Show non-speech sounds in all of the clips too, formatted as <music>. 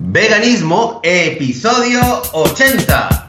Veganismo, episodio 80.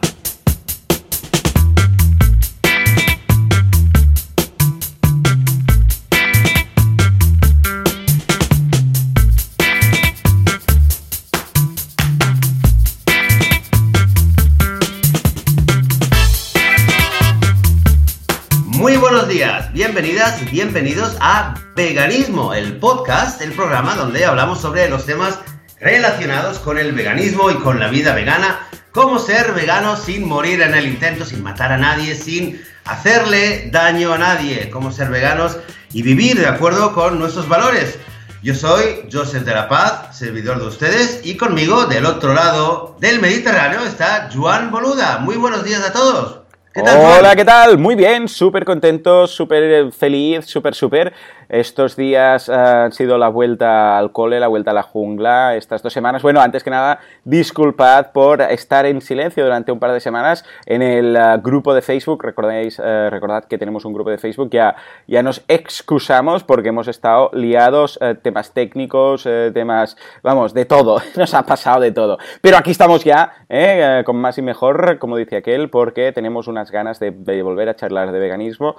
Muy buenos días, bienvenidas y bienvenidos a Veganismo, el podcast, el programa donde hablamos sobre los temas relacionados con el veganismo y con la vida vegana, cómo ser vegano sin morir en el intento, sin matar a nadie, sin hacerle daño a nadie, cómo ser veganos y vivir de acuerdo con nuestros valores. Yo soy Joseph de la Paz, servidor de ustedes, y conmigo del otro lado del Mediterráneo está Juan Boluda. Muy buenos días a todos. ¿Qué tal, Hola, ¿qué tal? Muy bien, súper contento, súper feliz, súper, súper. Estos días han sido la vuelta al cole, la vuelta a la jungla, estas dos semanas. Bueno, antes que nada, disculpad por estar en silencio durante un par de semanas en el uh, grupo de Facebook. Recordáis, uh, recordad que tenemos un grupo de Facebook, ya, ya nos excusamos porque hemos estado liados, temas técnicos, temas, vamos, de todo, <laughs> nos ha pasado de todo. Pero aquí estamos ya, ¿eh? con más y mejor, como dice aquel, porque tenemos unas ganas de, volver a charlar de veganismo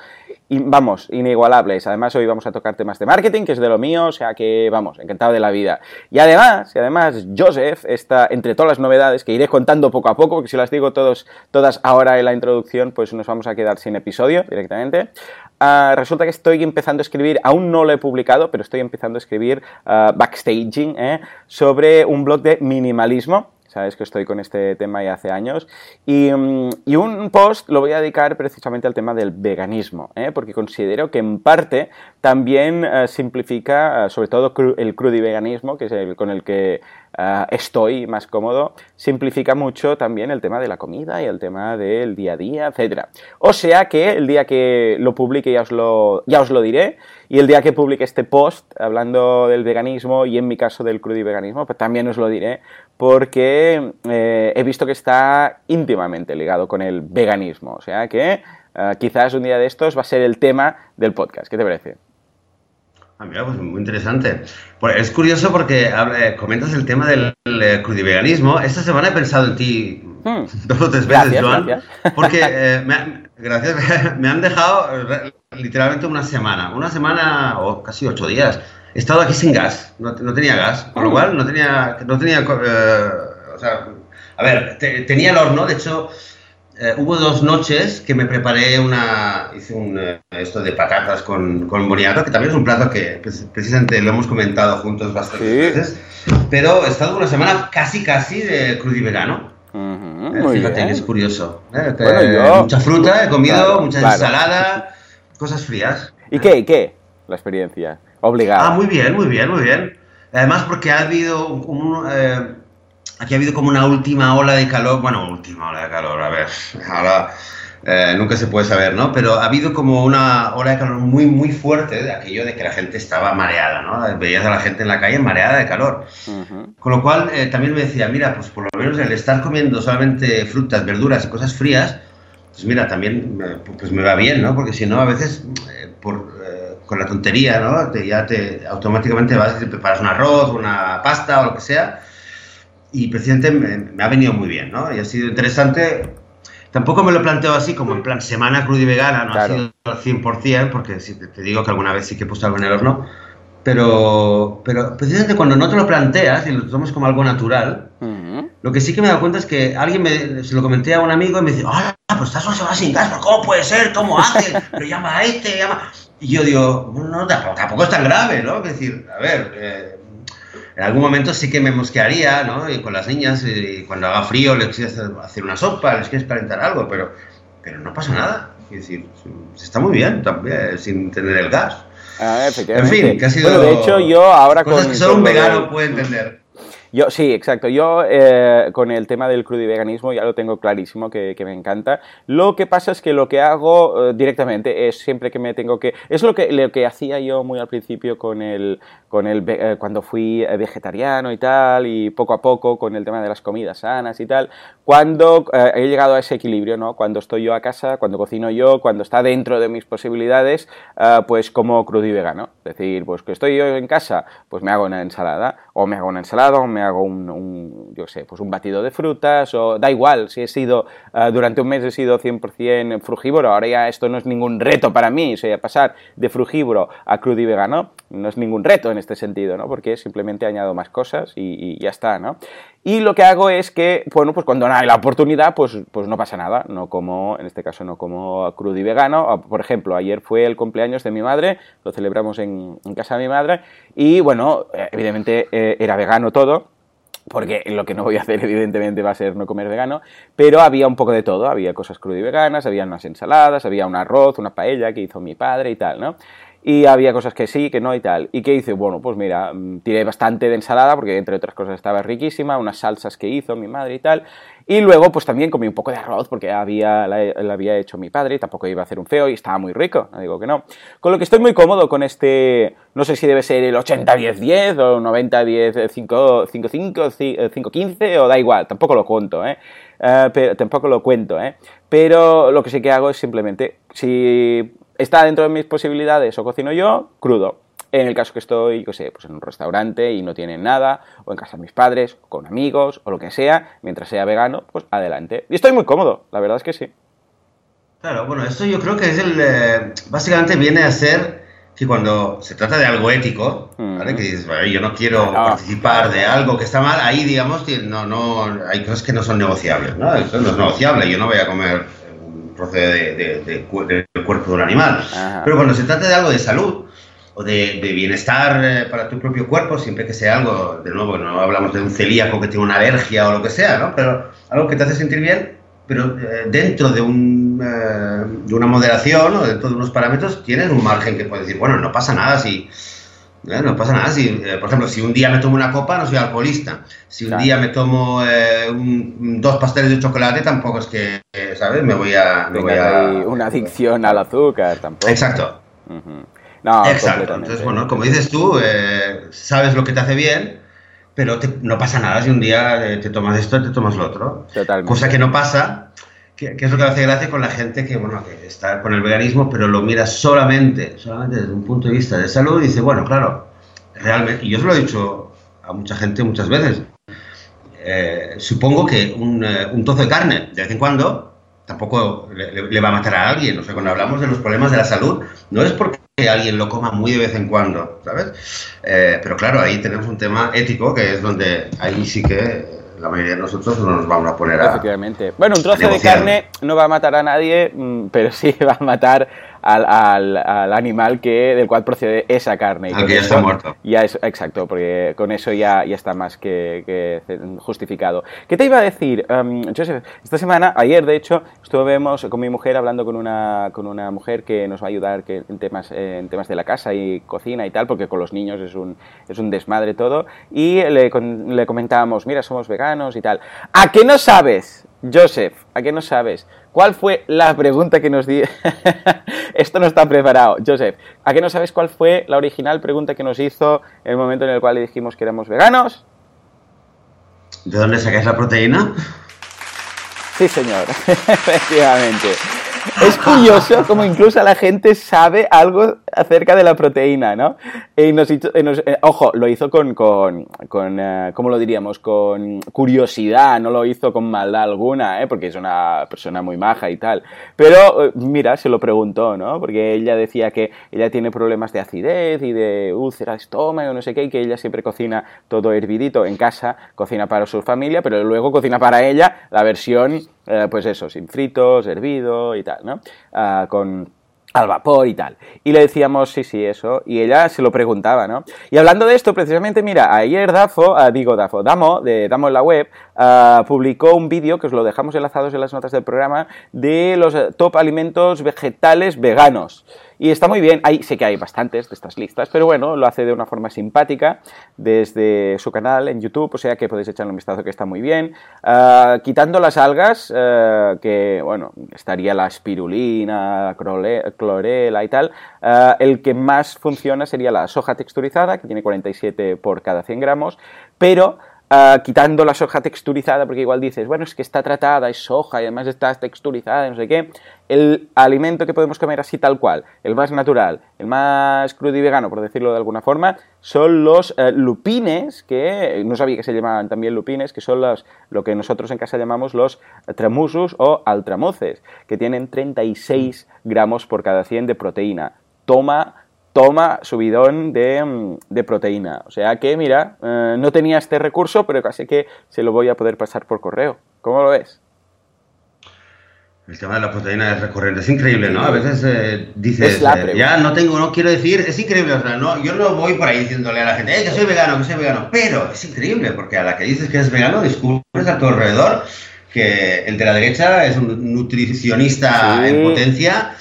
y, vamos, inigualables. Además, hoy vamos a tocar temas de marketing, que es de lo mío, o sea que, vamos, encantado de la vida. Y además, además, Joseph está entre todas las novedades que iré contando poco a poco, porque si las digo todos, todas ahora en la introducción, pues nos vamos a quedar sin episodio directamente. Uh, resulta que estoy empezando a escribir, aún no lo he publicado, pero estoy empezando a escribir uh, backstaging ¿eh? sobre un blog de minimalismo sabes que estoy con este tema ya hace años. Y, y, un post lo voy a dedicar precisamente al tema del veganismo, ¿eh? porque considero que en parte también uh, simplifica, uh, sobre todo cru el crudiveganismo, que es el con el que estoy más cómodo, simplifica mucho también el tema de la comida y el tema del día a día, etc. O sea que el día que lo publique ya os lo, ya os lo diré. Y el día que publique este post hablando del veganismo y en mi caso del crudiveganismo, pues también os lo diré, porque eh, he visto que está íntimamente ligado con el veganismo. O sea que uh, quizás un día de estos va a ser el tema del podcast. ¿Qué te parece? Ah, mira, pues muy interesante. Pues es curioso porque eh, comentas el tema del eh, crudiveganismo. Esta semana he pensado en ti hmm. <laughs> dos o tres veces, gracias, Joan, gracias. porque <laughs> eh, me, gracias, <laughs> me han dejado literalmente una semana, una semana o casi ocho días. He estado aquí sin gas, no, no tenía gas, con lo cual no tenía, no tenía, eh, o sea, a ver, te, tenía el horno, de hecho, eh, hubo dos noches que me preparé una, hice un, eh, esto de patatas con, con, boniato, que también es un plato que precisamente lo hemos comentado juntos bastantes sí. veces, pero he estado una semana casi, casi de crudiverano. Uh -huh, fíjate bien. que es curioso. Bueno, yo, mucha fruta, he comido, claro, mucha claro. ensalada, cosas frías. ¿Y qué? ¿Y qué? La experiencia. Obligada. Ah, muy bien, muy bien, muy bien. Además, porque ha habido un, eh, aquí ha habido como una última ola de calor. Bueno, última ola de calor, a ver, ahora eh, nunca se puede saber, ¿no? Pero ha habido como una ola de calor muy, muy fuerte de aquello de que la gente estaba mareada, ¿no? Veías a la gente en la calle mareada de calor. Uh -huh. Con lo cual, eh, también me decía, mira, pues por lo menos el estar comiendo solamente frutas, verduras y cosas frías, pues mira, también pues me va bien, ¿no? Porque si no, a veces, eh, por con la tontería, ¿no? Te, ya te automáticamente vas y te preparas un arroz, una pasta o lo que sea. Y precisamente me, me, ha venido muy bien, ¿no? Y ha sido interesante. Tampoco me lo planteo así como en plan semana cruda y vegana, no claro. ha sido al 100%, porque si te, te, digo que alguna vez sí que he puesto algo en el horno. Pero, pero precisamente cuando no te lo planteas y lo tomas como algo natural, uh -huh. lo que sí que me he dado cuenta es que alguien me, se lo comenté a un amigo y me dice, ¡ah, pues estás una semana sin gas! ¿Cómo puede ser? ¿Cómo haces? Pero llama a este, llama... Y yo digo, no, tampoco, tampoco, es tan grave, ¿no? Es decir, a ver, eh, en algún momento sí que me mosquearía, ¿no? Y con las niñas, y cuando haga frío les quieres hacer una sopa, les quieres calentar algo, pero, pero no pasa nada. Es decir, se está muy bien también, sin tener el gas. Ah, en fin, que ha sido. Bueno, de hecho, yo ahora cosas con. que solo un vegano puede entender. Yo, sí, exacto. Yo eh, con el tema del crudiveganismo ya lo tengo clarísimo, que, me encanta. Lo que pasa es que lo que hago eh, directamente es siempre que me tengo que... Es lo que, lo que hacía yo muy al principio con el, con el eh, cuando fui vegetariano y tal, y poco a poco con el tema de las comidas sanas y tal. Cuando eh, he llegado a ese equilibrio, ¿no? Cuando estoy yo a casa, cuando cocino yo, cuando está dentro de mis posibilidades, pues como crudivegano. Es decir, pues que estoy yo en casa, pues me hago una ensalada. O me hago una ensalada, o me hago un, yo sé, pues un batido de frutas, o da igual, si he sido, eh, durante un mes he sido 100% frugívoro, ahora ya esto no es ningún reto para mí, o sea, pasar de frugívoro a crudo y vegano no es ningún reto en este sentido, ¿no? Porque simplemente añado más cosas y, y ya está, ¿no? Y lo que hago es que, bueno, pues cuando no hay la oportunidad, pues, pues no pasa nada. No como, en este caso, no como crudo y vegano. Por ejemplo, ayer fue el cumpleaños de mi madre, lo celebramos en, casa de mi madre, y bueno, eh, evidentemente eh, era vegano todo porque lo que no voy a hacer <laughs> evidentemente va a ser no comer vegano, pero había un poco de todo, había cosas crudo y veganas, había unas ensaladas, había un arroz, una paella que hizo mi padre y tal, ¿no? Y había cosas que sí, que no y tal. ¿Y qué hice? Bueno, pues mira, mm, tiré bastante de ensalada porque entre otras cosas estaba riquísima, unas salsas que hizo mi madre y tal. Y luego pues también comí un poco de arroz porque había, la, había hecho mi padre y tampoco iba a hacer un feo y estaba muy rico, no digo que no. Con lo que estoy muy cómodo con este, no sé si debe ser el 80-10-10 o 90-10-5-5 o da igual, tampoco lo cuento, ¿eh? Uh, pero, tampoco lo cuento, ¿eh? Pero lo que sí que hago es simplemente, si está dentro de mis posibilidades o cocino yo, crudo. En el caso que estoy, yo sé, pues en un restaurante y no tienen nada, o en casa de mis padres, o con amigos, o lo que sea, mientras sea vegano, pues adelante. Y estoy muy cómodo, la verdad es que sí. Claro, bueno, esto yo creo que es el. Eh, básicamente viene a ser que cuando se trata de algo ético, ¿vale? Que dices, yo no quiero participar de algo que está mal, ahí, digamos, no, no, hay cosas que no son negociables, ¿no? Eso no es negociable, yo no voy a comer procede de, del cuerpo de un animal. Pero cuando se trata de algo de salud o de, bienestar eh, para tu propio cuerpo, siempre que sea algo, de nuevo, no hablamos de un celíaco que tiene una alergia o lo que sea, ¿no? Pero algo que te hace sentir bien, pero eh, dentro de, un, eh, de una moderación o dentro de unos parámetros, tienes un margen que puedes decir, bueno, no pasa nada si eh, no pasa nada. Si, eh, por ejemplo, si un día me tomo una copa, no soy alcoholista. Si un día me tomo eh, dos pasteles de chocolate, tampoco es que, ¿sabes? Me voy a... Me voy a... Una adicción al azúcar, tampoco. Exacto. no, Exacto. Entonces, bueno, como dices tú, sabes lo que te hace bien, pero no pasa nada si un día te tomas esto, te tomas lo otro. Totalmente. Cosa que no pasa ¿Qué, es lo que hace gracia con la gente que, bueno, que está con el veganismo, pero lo mira solamente, solamente desde un punto de vista de salud y dice, bueno, claro, realmente, y yo se lo he dicho a mucha gente muchas veces, eh, supongo que un, eh, un, trozo de carne, de vez en cuando, tampoco le, va a matar a alguien. O sea, cuando hablamos de los problemas de la salud, no es porque alguien lo coma muy de vez en cuando, ¿sabes? Eh, pero claro, ahí tenemos un tema ético que es donde ahí sí que la mayoría de nosotros no nos vamos a poner a. Efectivamente. Bueno, un trozo de carne no va a matar a nadie, mm, pero sí <laughs> va a matar al, al, al, animal que, del cual procede esa carne. Y que ya está muerto. Ya es, exacto, porque con eso ya, ya está más que, justificado. ¿Qué te iba a decir, um, Joseph? Esta semana, ayer de hecho, estuvimos con mi mujer hablando con una, con una mujer que nos va a ayudar que, en, temas, en temas de la casa y cocina y tal, porque con los niños es un, es un desmadre todo, y le, le comentábamos, mira, somos veganos y tal. ¿A qué no sabes? Joseph, ¿a qué no sabes? ¿Cuál fue la pregunta que nos di? <laughs> Esto no está preparado. Joseph, ¿a qué no sabes cuál fue la original pregunta que nos hizo en el momento en el cual le dijimos que éramos veganos? ¿De dónde sacáis la proteína? Sí, señor, <laughs> efectivamente. Es curioso como incluso la gente sabe algo acerca de la proteína, ¿no? Y nos, eh, ojo, lo hizo con, con, con eh, ¿cómo lo diríamos? Con curiosidad, no lo hizo con maldad alguna, ¿eh? Porque es una persona muy maja y tal. Pero, mira, se lo preguntó, ¿no? Porque ella decía que ella tiene problemas de acidez y de úlcera de estómago, no sé qué, y que ella siempre cocina todo hervidito en casa, cocina para su familia, pero luego cocina para ella la versión eh, pues eso, sin fritos, hervido y tal, ¿no? Ah, con al vapor y tal. Y le decíamos, sí, sí, eso. Y ella se lo preguntaba, ¿no? Y hablando de esto, precisamente, mira, ayer Dafo, ah, digo Dafo, Damo, de Damo en la web, ah, publicó un vídeo, que os lo dejamos enlazados en las notas del programa, de los top alimentos vegetales veganos. Y está muy bien, hay, sé que hay bastantes de estas listas, pero bueno, lo hace de una forma simpática desde su canal en YouTube, o sea que podéis echarle un vistazo que está muy bien. Ah, quitando las algas, ah, que bueno, estaría la espirulina, la clorela y tal, ah, el que más funciona sería la soja texturizada, que tiene 47 por cada 100 gramos, pero ah, quitando la soja texturizada, porque igual dices, bueno, es que está tratada, es soja y además está texturizada, no sé qué, el alimento que podemos comer así tal cual, el más natural, el más crudo y vegano, por decirlo de alguna forma, son los eh, lupines, que no sabía que se llamaban también lupines, que son los, lo que nosotros en casa llamamos los tramusus o altramoces, que tienen 36 gramos por cada 100 de proteína. Toma toma subidón de, mm, de proteína. O sea que, mira, eh, no tenía este recurso, pero casi que se lo voy a poder pasar por correo. ¿Cómo lo ves? El tema de la proteína es recurrente, es increíble, ¿no? A veces eh, dices, eh, ya no tengo, no quiero decir, es increíble, o sea, no, yo no voy por ahí diciéndole a la gente, que soy vegano, que soy vegano, pero es increíble, porque a la que dices que es vegano, descubres a tu alrededor que el de la derecha es un nutricionista en potencia,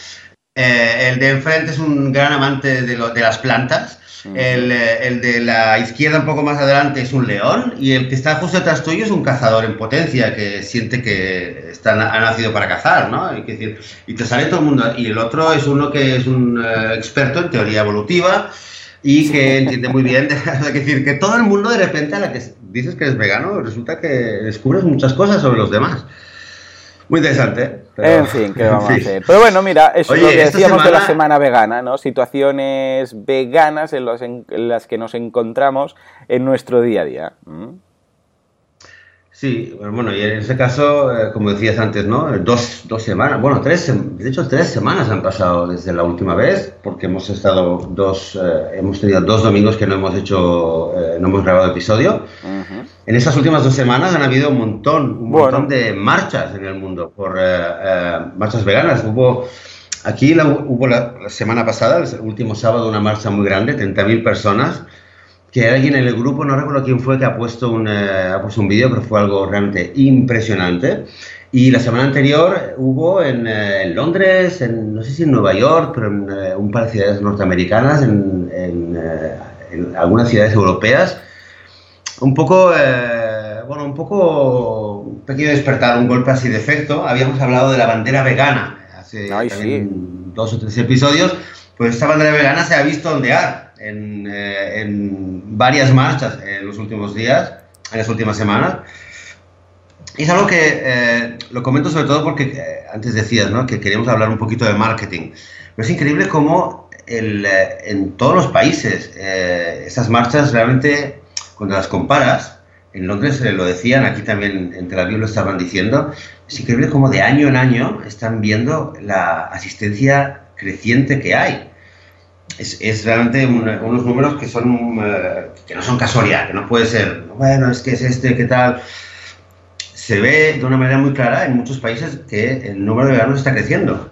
eh, el de enfrente es un gran amante de, de las plantas. El, eh, el, de la izquierda un poco más adelante es un león y el que está justo detrás tuyo es un cazador en potencia que siente que está, ha nacido para cazar, ¿no? Y, decir, y te sale todo el mundo. Y el otro es uno que es un eh, experto en teoría evolutiva y que entiende muy bien, es <laughs> decir, que todo el mundo de repente a la que dices que es vegano resulta que descubres muchas cosas sobre los demás. Muy interesante. En fin, ¿qué vamos a <laughs> hacer? Pero bueno, mira, eso es lo que decíamos de la semana vegana, ¿no? Situaciones veganas en, las que nos encontramos en nuestro día a día. Sí, bueno, y en ese caso, eh, como decías antes, ¿no? Dos, dos, semanas, bueno, tres, de hecho tres semanas han pasado desde la última vez, porque hemos estado dos, eh, hemos tenido dos domingos que no hemos hecho, eh, no hemos grabado episodio. En esas últimas dos semanas han habido un montón, un montón de marchas en el mundo por marchas veganas. Hubo, aquí hubo la, la, semana pasada, el último sábado, una marcha muy grande, 30.000 personas que alguien en el grupo, no recuerdo quién fue, que ha puesto un, eh, ha puesto un vídeo, pero fue algo realmente impresionante. Y la semana anterior hubo en, eh, en Londres, en, no sé si en Nueva York, pero en eh, un par de ciudades norteamericanas, en, en algunas ciudades europeas, un poco, bueno, un poco, un pequeño despertar, un golpe así de efecto. Habíamos hablado de la bandera vegana hace dos o tres episodios, pues esta bandera vegana se ha visto ondear eh, en, varias marchas en los últimos días, en las últimas semanas. Y es algo que eh, lo comento sobre todo porque eh, antes decías ¿no? que queríamos hablar un poquito de marketing. Pero es increíble cómo el, en todos los países esas marchas realmente, cuando las comparas, en Londres lo decían, aquí también en Tel Aviv lo estaban diciendo, es increíble cómo de año en año están viendo la asistencia creciente que hay es, realmente unos números que son eh, que no son casualidad, que no puede ser, bueno, es que es este, ¿qué tal? Se ve de una manera muy clara en muchos países que el número de veganos está creciendo.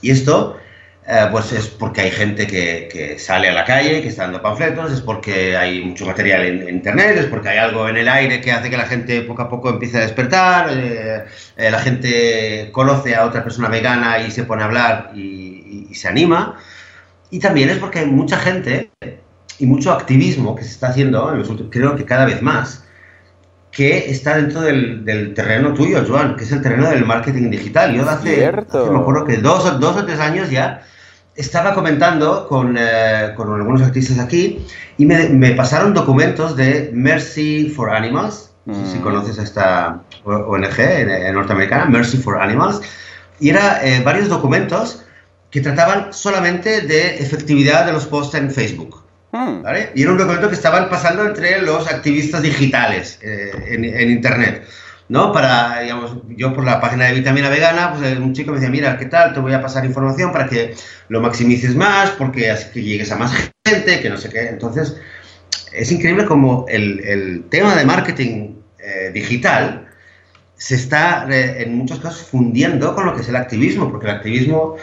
Y esto, eh, pues es porque hay gente que, que, sale a la calle, que está dando panfletos, es porque hay mucho material en, internet, es porque hay algo en el aire que hace que la gente poco a poco empiece a despertar, eh, la gente conoce a otra persona vegana y se pone a hablar y, y se anima. Y también es porque hay mucha gente y mucho activismo que se está haciendo, creo que cada vez más, que está dentro del, terreno tuyo, Joan, que es el terreno del marketing digital. Yo hace, hace me acuerdo que dos, dos o tres años ya estaba comentando con, eh, con algunos artistas aquí y me, me, pasaron documentos de Mercy for Animals, no sé si mm. conoces a esta ONG norteamericana, Mercy for Animals, y era eh, varios documentos que trataban solamente de efectividad de los posts en Facebook. Hmm. ¿vale? Y era un documento que estaban pasando entre los activistas digitales eh, en, Internet. ¿no? Para, digamos, yo por la página de Vitamina Vegana, pues eh, un chico me decía, mira, ¿qué tal? Te voy a pasar información para que lo maximices más, porque así que llegues a más gente, que no sé qué. Entonces, es increíble como el, el tema de marketing eh, digital se está en muchos casos fundiendo con lo que es el activismo, porque el activismo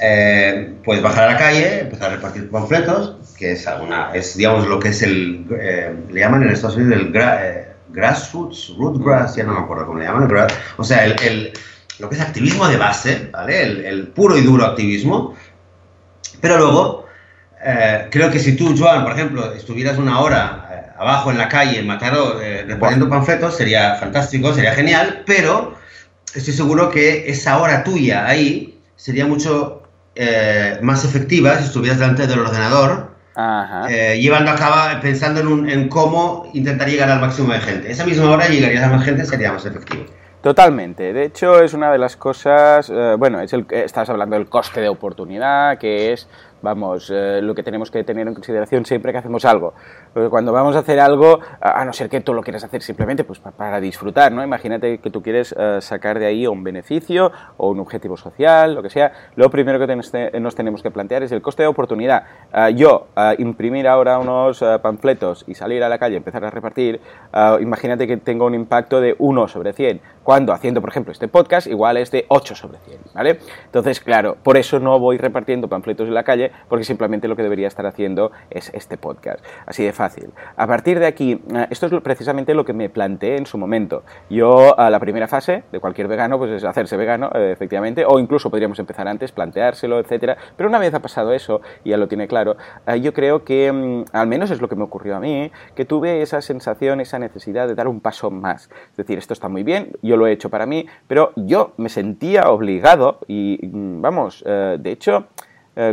eh, puedes bajar a la calle, empezar a repartir panfletos, que es alguna, es digamos lo que es el, eh, le llaman en Estados Unidos el eh, grassroots, root grass, ya no me acuerdo cómo le llaman, o sea, el, lo que es activismo de base, ¿vale? El, puro y duro activismo, pero luego, creo que si tú, Joan, por ejemplo, estuvieras una hora abajo en la calle, en Mataró, repartiendo panfletos, sería fantástico, sería genial, pero estoy seguro que esa hora tuya ahí sería mucho eh, más efectiva si estuvieras delante del ordenador eh, llevando a cabo, pensando en, cómo intentar llegar al máximo de gente. Esa misma hora llegarías a más gente, sería más efectivo. Totalmente. De hecho, es una de las cosas, eh, bueno, es el, estás hablando del coste de oportunidad, que es vamos, eh, lo que tenemos que tener en consideración siempre que hacemos algo. Porque cuando vamos a hacer algo, a no ser que tú lo quieras hacer simplemente pues para disfrutar, ¿no? Imagínate que tú quieres eh, sacar de ahí un beneficio o un objetivo social, lo que sea, lo primero que nos tenemos que plantear es el coste de oportunidad. Eh, yo, imprimir ahora unos panfletos y salir a la calle, empezar a repartir, imagínate que tengo un impacto de 1 sobre 100, cuando haciendo, por ejemplo, este podcast, igual es de 8 sobre 100, ¿vale? Entonces, claro, por eso no voy repartiendo panfletos en la calle, porque simplemente lo que debería estar haciendo es este podcast. Así de fácil. A partir de aquí, eh, esto es precisamente lo que me planteé en su momento. Yo, a la primera fase de cualquier vegano, pues es hacerse vegano, eh, efectivamente, o incluso podríamos empezar antes, planteárselo, etcétera. Pero una vez ha pasado eso, y ya lo tiene claro, eh, yo creo que, mm, al menos es lo que me ocurrió a mí, que tuve esa sensación, esa necesidad de dar un paso más. Es decir, esto está muy bien, yo lo he hecho para mí, pero yo me sentía obligado y, mm, vamos, de hecho,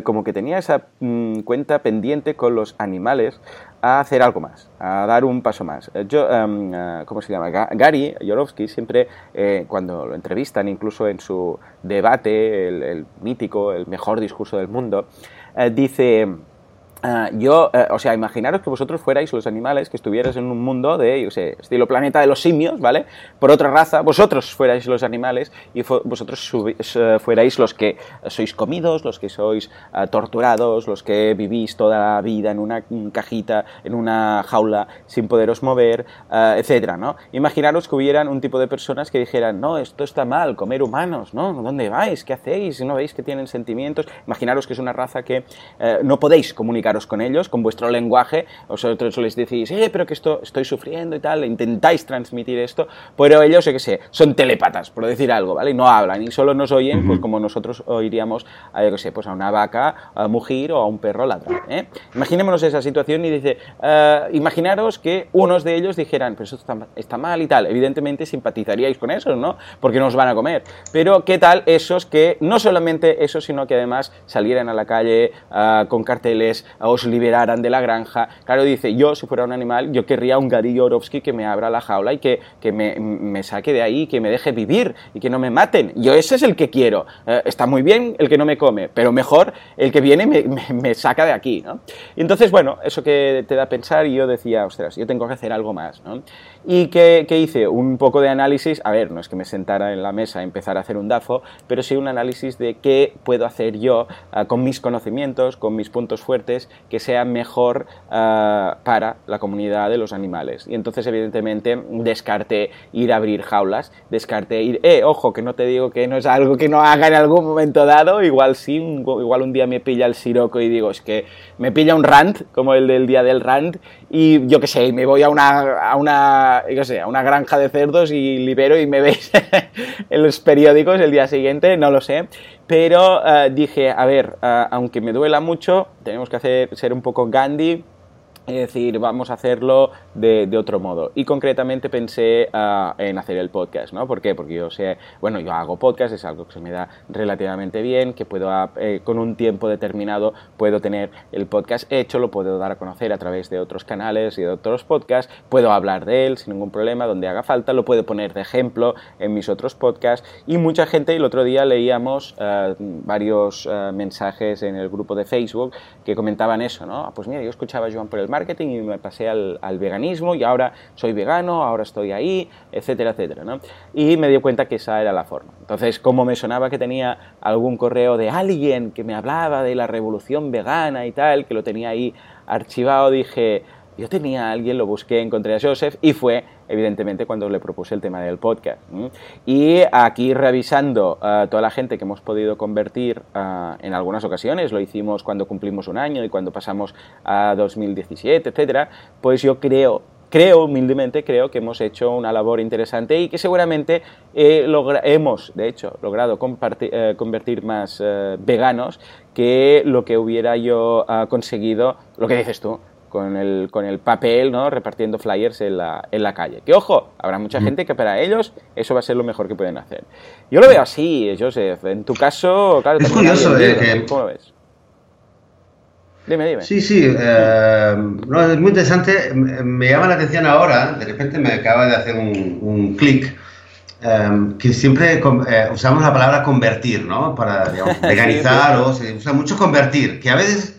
como que tenía esa mm, cuenta pendiente con los animales a hacer algo más, a dar un paso más. Eh, yo, em, eh, ¿cómo se llama? Gary Yorovsky siempre, cuando lo entrevistan, incluso en su debate, el mítico, el mejor discurso del mundo, dice Ah, yo, eh, o sea, imaginaros que vosotros fuerais los animales que estuvierais en un mundo de, yo sé, estilo planeta de los simios, ¿vale? Por otra raza, vosotros fuerais los animales y vosotros eh, fuerais los que sois comidos, los que sois ah, torturados, los que vivís toda la vida en una cajita, en una jaula, sin poderos mover, uh, etcétera, ¿no? Imaginaros que hubieran un tipo de personas que dijeran, no, esto está mal, comer humanos, ¿no? ¿Dónde vais? ¿Qué hacéis? ¿No veis que tienen sentimientos? Imaginaros que es una raza que no podéis comunicar con ellos, con vuestro lenguaje, vosotros les decís, eh, pero que esto estoy sufriendo y tal, intentáis transmitir esto, pero ellos, yo qué sé, son telépatas, por decir algo, ¿vale? Y no hablan y solo nos oyen, pues como nosotros oiríamos, a, yo qué sé, pues a una vaca a mugir o a un perro ladrar, ¿eh? Imaginémonos esa situación y dice, eh, imaginaros que unos de ellos dijeran, pues esto está, está, mal y tal, evidentemente simpatizaríais con esos, ¿no? Porque no os van a comer, pero ¿qué tal esos que, no solamente esos, sino que además salieran a la calle eh, con carteles os liberaran de la granja. Claro, dice, yo si fuera un animal, yo querría un Gary Yorovsky que me abra la jaula y que, que me, me, saque de ahí, que me deje vivir y que no me maten. Yo ese es el que quiero. Eh, está muy bien el que no me come, pero mejor el que viene me, me, saca de aquí, ¿no? Y entonces, bueno, eso que te da a pensar y yo decía, ostras, yo tengo que hacer algo más, ¿no? ¿Y qué, qué hice? Un poco de análisis, a ver, no es que me sentara en la mesa a empezar a hacer un DAFO, pero sí un análisis de qué puedo hacer yo uh, con mis conocimientos, con mis puntos fuertes que sea mejor ah, para la comunidad de los animales. Y entonces, evidentemente, descarte ir a abrir jaulas, descarte ir, eh, ojo, que no te digo que no es algo que no haga en algún momento dado, igual sí, igual un día me pilla el siroco y digo, es que me pilla un rant, como el del día del rant, y yo qué sé, me voy a una, a una, yo sé, a una granja de cerdos y libero y me <laughs> veis en los periódicos el día siguiente, no lo sé. Pero eh, dije, a ver, eh, aunque me duela mucho, tenemos que hacer, ser un poco Gandhi es decir, vamos a hacerlo de, otro modo. Y concretamente pensé ah, en hacer el podcast, ¿no? ¿Por qué? Porque yo sé, bueno, yo hago podcast, es algo que se me da relativamente bien, que puedo, ah, eh, con un tiempo determinado, puedo tener el podcast hecho, lo puedo dar a conocer a través de otros canales y de otros podcasts, puedo hablar de él sin ningún problema, donde haga falta, lo puedo poner de ejemplo en mis otros podcasts. Y mucha gente, el otro día leíamos ah, varios mensajes en el grupo de Facebook que comentaban eso, ¿no? Pues mira, yo escuchaba a Joan por el mar marketing y me pasé al, veganismo y ahora soy vegano, ahora estoy ahí, etcétera, etcétera. ¿no? Y me di cuenta que esa era la forma. Entonces, como me sonaba que tenía algún correo de alguien que me hablaba de la revolución vegana y tal, que lo tenía ahí archivado, dije, yo tenía a alguien, lo busqué, encontré a Joseph y fue evidentemente cuando le propuse el tema del podcast. Y aquí revisando uh, toda la gente que hemos podido convertir uh, en algunas ocasiones, lo hicimos cuando cumplimos un año y cuando pasamos a 2017, etcétera, pues yo creo creo, humildemente, creo que hemos hecho una labor interesante y que seguramente hemos, de hecho, logrado eh, convertir más eh, veganos que lo que hubiera yo conseguido, lo que dices tú, con el, con el papel, ¿no? Repartiendo flyers en la, en la calle. Que ojo, habrá mucha gente que para ellos eso va a ser lo mejor que pueden hacer. Yo lo veo así, Joseph. En tu caso, claro, es curioso, eh. ¿cómo lo ves? Dime, dime. Sí, sí. Eh, no, es muy interesante. Me llama la atención ahora, de repente me acaba de hacer un, un clic, eh, que siempre eh, usamos la palabra convertir, ¿no? Para digamos, veganizar <laughs> sí, sí. o se usa mucho convertir, que a veces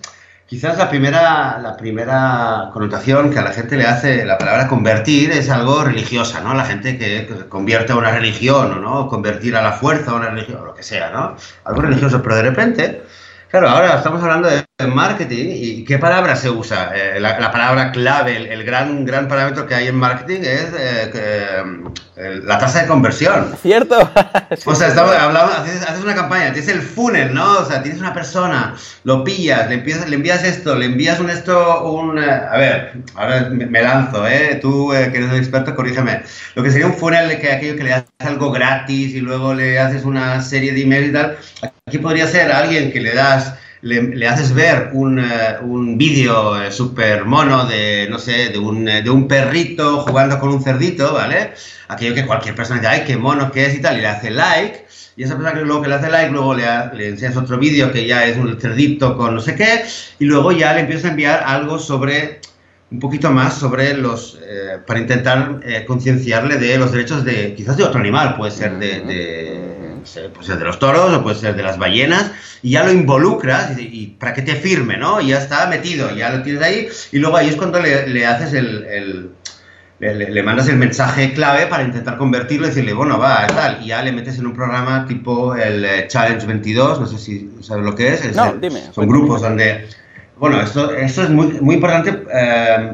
Quizás la primera, la primera connotación que a la gente le hace la palabra convertir es algo religiosa, ¿no? La gente que convierte a una religión, ¿no? Convertir a la fuerza a una religión, o lo que sea, ¿no? Algo religioso, pero de repente Claro, ahora estamos hablando de marketing y ¿qué palabra se usa? Eh, la, la, palabra clave, el, el, gran, gran parámetro que hay en marketing es eh, que, la tasa de conversión. ¿Cierto? <laughs> o sea, estamos, hablando, haces, haces, una campaña, tienes el funnel, ¿no? O sea, tienes una persona, lo pillas, le, empiezas, le envías esto, le envías un esto, un... Eh, a ver, ahora me, lanzo, ¿eh? Tú, que eres un experto, corrígeme. Lo que sería un funnel que aquello que le das algo gratis y luego le haces una serie de emails y tal, aquí podría ser alguien que le das le, haces ver un, uh, un vídeo uh, súper mono de, no sé, de un, uh, de un, perrito jugando con un cerdito, ¿vale? Aquello que cualquier persona dice, ay, qué mono que es y tal, y le hace like, y esa persona que luego que le hace like, luego le, enseñas otro vídeo que ya es un cerdito con no sé qué, y luego ya le empiezas a enviar algo sobre, un poquito más sobre los, eh, para intentar eh, concienciarle de los derechos de, quizás de otro animal, puede ser de puede ser de los toros o puede ser de las ballenas, y ya lo involucras y, y, para que te firme, ¿no? Y ya está metido, ya lo tienes ahí, y luego ahí es cuando le, le haces el, el le, le, mandas el mensaje clave para intentar convertirlo y decirle, bueno, va, tal, y ya le metes en un programa tipo el eh, Challenge 22, no sé si sabes lo que es. es no, el, dime. Son grupos donde, bueno, esto, esto es muy, muy importante, eh,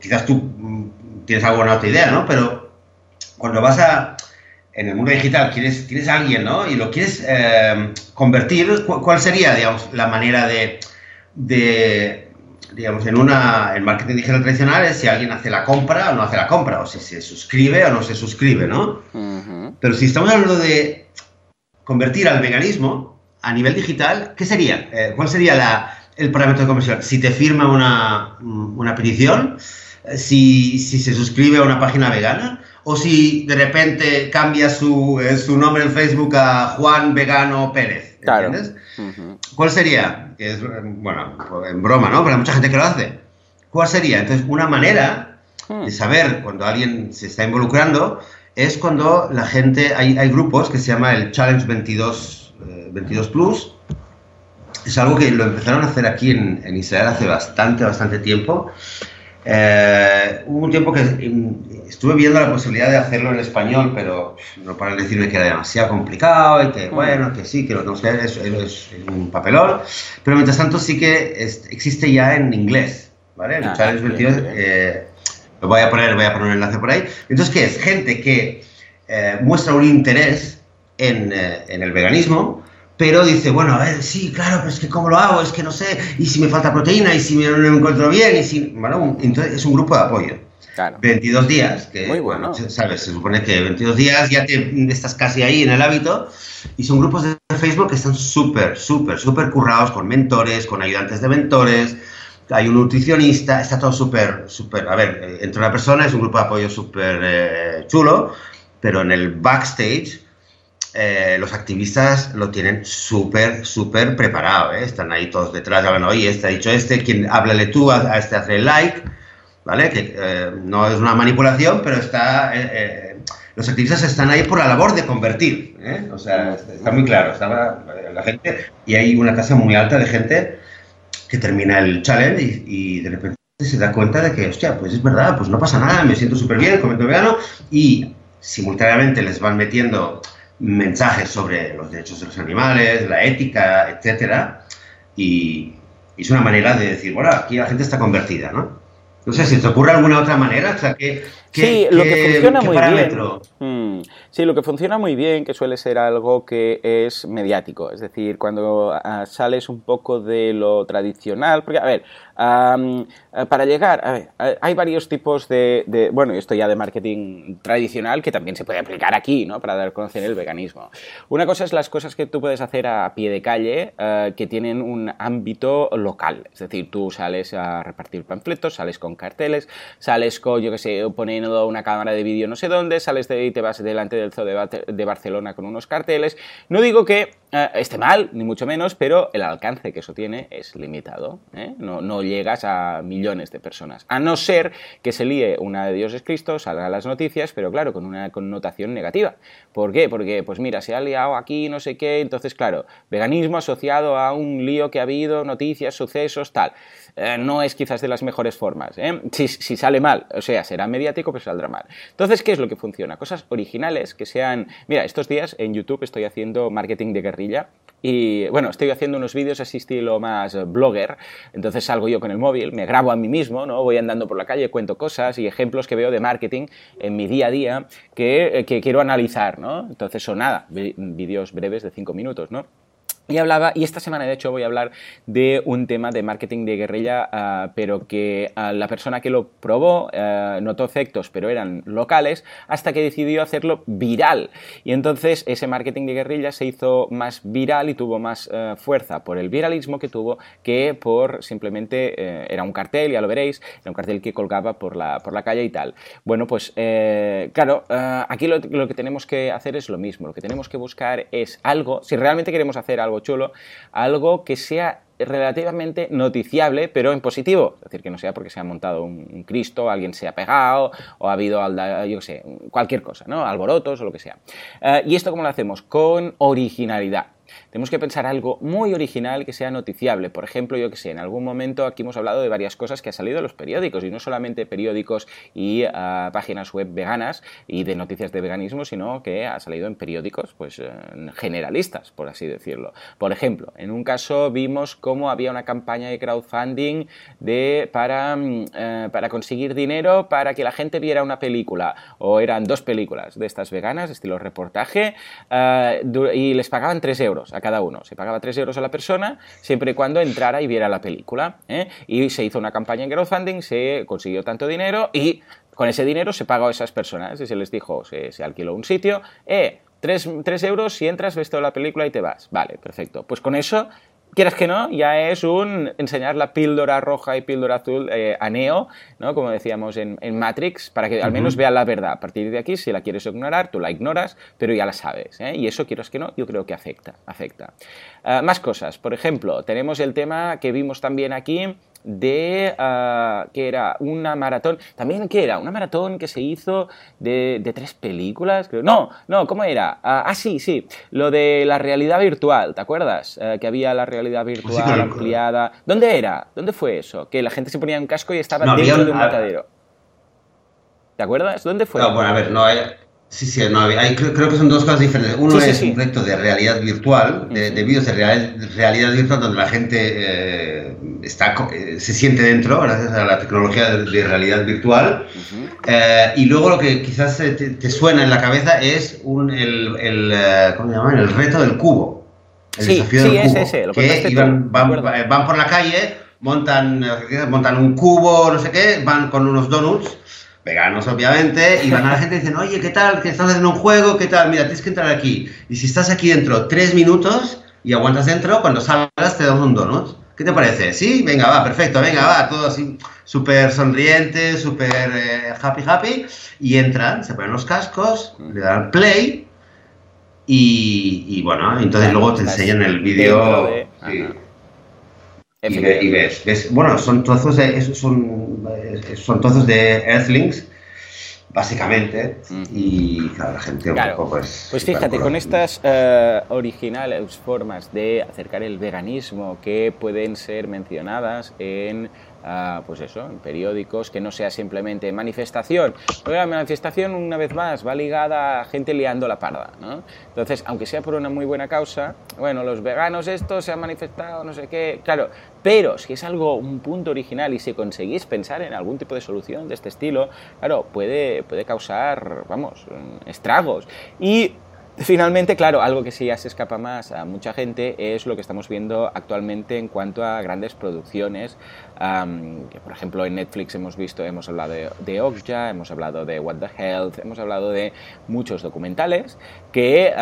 quizás tú tienes alguna otra idea, ¿no? Pero cuando vas a en el mundo digital quieres, quieres a alguien, ¿no? Y lo quieres eh, convertir, ¿cuál sería, digamos, la manera de, de, digamos, en una, en marketing digital tradicional es si alguien hace la compra o no hace la compra, o si se suscribe o no se suscribe, ¿no? Uh -huh. Pero si estamos hablando de convertir al veganismo a nivel digital, ¿qué sería? Eh, ¿Cuál sería la, el parámetro de conversión? Si te firma una, una petición, si, si se suscribe a una página vegana, o si de repente cambia su, eh, su nombre en Facebook a Juan Vegano Pérez. ¿Entiendes? Claro. Uh -huh. ¿Cuál sería? Que es, bueno, en broma, ¿no? Pero hay mucha gente que lo hace. ¿Cuál sería? Entonces, una manera de saber cuando alguien se está involucrando es cuando la gente, hay, hay grupos que se llama el Challenge 22, eh, 22 Plus. Es algo que lo empezaron a hacer aquí en, en Israel hace bastante, bastante tiempo. Eh, hubo un tiempo que estuve viendo la posibilidad de hacerlo en español, pero no para decirme que era demasiado complicado y que, bueno, que sí, que lo tenemos que hacer, es, es, un papelón. Pero mientras tanto sí que es, existe ya en inglés, ¿vale? Ah, Challenge 22, eh, lo voy a poner, voy a poner un enlace por ahí. Entonces, ¿qué es? Gente que eh, muestra un interés en, eh, en el veganismo, pero dice, bueno, a ver, sí, claro, pero es que ¿cómo lo hago? Es que no sé, y si me falta proteína, y si me, no me encuentro bien, y si... Bueno, entonces es un grupo de apoyo. Claro. 22 días, que, Muy bueno. ¿sabes? Se supone que 22 días ya te, estás casi ahí en el hábito, y son grupos de Facebook que están súper, súper, súper currados, con mentores, con ayudantes de mentores, hay un nutricionista, está todo súper, súper... A ver, entre una persona es un grupo de apoyo súper eh, chulo, pero en el backstage eh, los activistas lo tienen súper, súper preparado, ¿eh? están ahí todos detrás, hablando, oye, este ha dicho este, quien, háblale tú, a, a este hace el like, ¿vale? Que eh, no es una manipulación, pero está, eh, eh, los activistas están ahí por la labor de convertir, o sea, está muy claro, está la, la, gente, y hay una tasa muy alta de gente que termina el challenge y, y de repente se da cuenta de que, hostia, pues es verdad, pues no pasa nada, me siento súper bien, comento vegano, y simultáneamente les van metiendo mensajes sobre los derechos de los animales, la ética, etcétera, y, y, es una manera de decir, bueno, aquí la gente está convertida, ¿no? No sé si te ocurre alguna otra manera, o sea, ¿qué, qué, sí, lo que funciona muy parámetro? bien. Mm, sí, lo que funciona muy bien, que suele ser algo que es mediático, es decir, cuando uh, sales un poco de lo tradicional, porque, a ver, um, para llegar, a ver, hay varios tipos de, de, bueno, esto ya de marketing tradicional que también se puede aplicar aquí, ¿no? Para dar a conocer el veganismo. Una cosa es las cosas que tú puedes hacer a pie de calle uh, que tienen un ámbito local, es decir, tú sales a repartir panfletos, sales con carteles, sales con, yo qué sé, poniendo una cámara de vídeo no sé dónde, sales de ahí y te vas delante del Zoo de, Barcelona con unos carteles. No digo que eh, esté mal, ni mucho menos, pero el alcance que eso tiene es limitado. ¿eh? No, no, llegas a millones de personas. A no ser que se líe una de Dios es Cristo, salga las noticias, pero claro, con una connotación negativa. ¿Por qué? Porque, pues mira, se ha liado aquí, no sé qué, entonces, claro, veganismo asociado a un lío que ha habido, noticias, sucesos, tal. Eh, no es quizás de las mejores formas. ¿eh? Si, sale mal, o sea, será mediático, pero saldrá mal. Entonces, ¿qué es lo que funciona? Cosas originales que sean... Mira, estos días en YouTube estoy haciendo marketing de guerrilla y bueno, estoy haciendo unos vídeos así estilo más blogger, entonces salgo yo con el móvil, me grabo a mí mismo, ¿no? Voy andando por la calle, cuento cosas y ejemplos que veo de marketing en mi día a día que, eh, que quiero analizar, ¿no? Entonces son nada, vídeos breves de 5 minutos, ¿no? Y hablaba, y esta semana de hecho voy a hablar de un tema de marketing de guerrilla, ah, pero que ah, la persona que lo probó ah, notó efectos, pero eran locales, hasta que decidió hacerlo viral. Y entonces ese marketing de guerrilla se hizo más viral y tuvo más fuerza por el viralismo que tuvo que por simplemente, eh, era un cartel, ya lo veréis, era un cartel que colgaba por la, por la calle y tal. Bueno, pues eh, claro, aquí lo, lo que tenemos que hacer es lo mismo, lo que tenemos que buscar es algo, si realmente queremos hacer algo chulo, algo que sea relativamente noticiable, pero en positivo. Es decir, que no sea porque se ha montado un, Cristo, alguien se ha pegado, o ha habido, yo sé, cualquier cosa, ¿no? Alborotos o lo que sea. Eh, ¿Y esto cómo lo hacemos? Con originalidad. Tenemos que pensar algo muy original que sea noticiable. Por ejemplo, yo que sé, en algún momento aquí hemos hablado de varias cosas que han salido de los periódicos, y no solamente periódicos y ah, páginas web veganas y de noticias de veganismo, sino que ha salido en periódicos pues, eh, generalistas, por así decirlo. Por ejemplo, en un caso vimos cómo había una campaña de crowdfunding de, para, mm, eh, para conseguir dinero para que la gente viera una película, o eran dos películas de estas veganas, estilo reportaje, ah, y les pagaban 3 euros a cada uno. Se pagaba 3 euros a la persona siempre y cuando entrara y viera la película. ¿eh? Y se hizo una campaña en crowdfunding, se consiguió tanto dinero y con ese dinero se pagó a esas personas. Y se les dijo, se, alquiló un sitio, eh, 3, euros si entras, ves toda la película y te vas. Vale, perfecto. Pues con eso quieras que no, ya es un enseñar la píldora roja y píldora azul eh, a Neo, ¿no? como decíamos en, Matrix, para que al menos vea la verdad. A partir de aquí, si la quieres ignorar, tú la ignoras, pero ya la sabes. ¿eh? Y eso, quieras que no, yo creo que afecta. afecta. Ah, más cosas. Por ejemplo, tenemos el tema que vimos también aquí de uh, que era una maratón, también que era una maratón que se hizo de, de tres películas, creo. No, no, ¿cómo era? Uh, ah, sí, sí, lo de la realidad virtual, ¿te acuerdas? Uh, que había la realidad virtual ampliada. ¿Dónde era? ¿Dónde fue eso? Que la gente se ponía un casco y estaba dentro de un matadero. ¿Te acuerdas? ¿Dónde fue? No, bueno, a ver, no hay... Sí, sí, no, hay, creo, creo, que son dos cosas diferentes. Uno es un proyecto de realidad virtual, de, de vídeos de realidad virtual donde la gente eh, está, eh, se siente dentro gracias a la tecnología de, realidad virtual. eh, y luego lo que quizás te, te, suena en la cabeza es un, el, el, ¿cómo se llama? el reto del cubo. El sí, desafío sí, del cubo. ese, lo que iban, van, van por la calle, montan, montan un cubo, no sé qué, van con unos donuts veganos obviamente, y van a la gente y dicen, oye, ¿qué tal? ¿Que estás haciendo un juego? ¿Qué tal? Mira, tienes que entrar aquí. Y si estás aquí dentro tres minutos y aguantas dentro, cuando salgas te damos un donut. ¿Qué te parece? ¿Sí? Venga, va, perfecto, venga, va, todo así súper sonriente, súper eh, happy, happy, y entran, se ponen los cascos, le dan play, y, y bueno, entonces luego te enseñan el vídeo. Y, ves, bueno, son trozos de, son, son trozos de Earthlings, básicamente, y claro, la gente un poco pues... Pues fíjate, con estas uh, originales formas de acercar el veganismo que pueden ser mencionadas en pues eso, en periódicos, que no sea simplemente manifestación. La manifestación, una vez más, va ligada a gente liando la parda, ¿no? Entonces, aunque sea por una muy buena causa, bueno, los veganos estos se han manifestado, no sé qué, claro, pero si es algo, un punto original y si conseguís pensar en algún tipo de solución de este estilo, claro, puede, puede causar, vamos, estragos. Y Finalmente, claro, algo que sí ya se escapa más a mucha gente es lo que estamos viendo actualmente en cuanto a grandes producciones. que, por ejemplo, en Netflix hemos visto, hemos hablado de, de Okja, hemos hablado de What the Health, hemos hablado de muchos documentales que,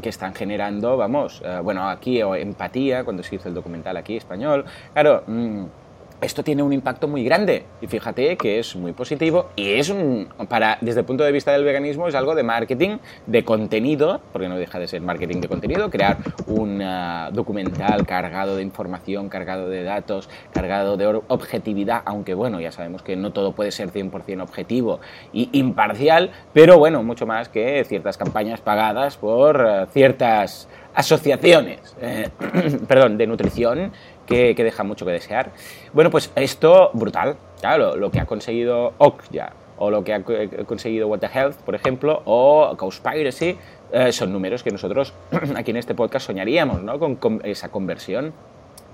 que están generando, vamos, uh, bueno, aquí Empatía, cuando se hizo el documental aquí español, claro. Mm, esto tiene un impacto muy grande. Y fíjate que es muy positivo y es un, para, desde el punto de vista del veganismo, es algo de marketing, de contenido, porque no deja de ser marketing de contenido, crear un ah, documental cargado de información, cargado de datos, cargado de objetividad, aunque bueno, ya sabemos que no todo puede ser 100% objetivo y imparcial, pero bueno, mucho más que ciertas campañas pagadas por ah, ciertas asociaciones, eh, <clears throat> perdón, de nutrición que, deja mucho que desear. Bueno, pues esto brutal, claro, lo, que ha conseguido Okja o lo que ha conseguido What the Health, por ejemplo, o Cowspiracy, eh, son números que nosotros <clears throat> aquí en este podcast soñaríamos, ¿no? Con, esa conversión.